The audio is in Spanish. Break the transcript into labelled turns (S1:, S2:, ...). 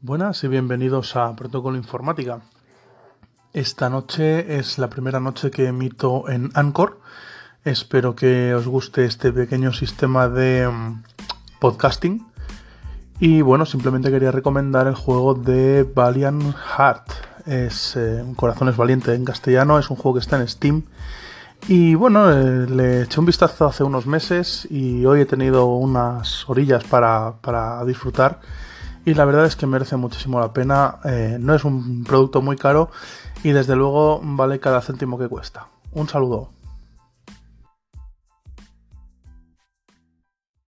S1: Buenas y bienvenidos a Protocolo Informática. Esta noche es la primera noche que emito en Anchor. Espero que os guste este pequeño sistema de mm, podcasting. Y bueno, simplemente quería recomendar el juego de Valiant Heart. Es eh, Corazón es Valiente en castellano, es un juego que está en Steam. Y bueno, eh, le eché un vistazo hace unos meses y hoy he tenido unas orillas para, para disfrutar y la verdad es que merece muchísimo la pena. Eh, no es un producto muy caro y desde luego vale cada céntimo que cuesta. Un saludo.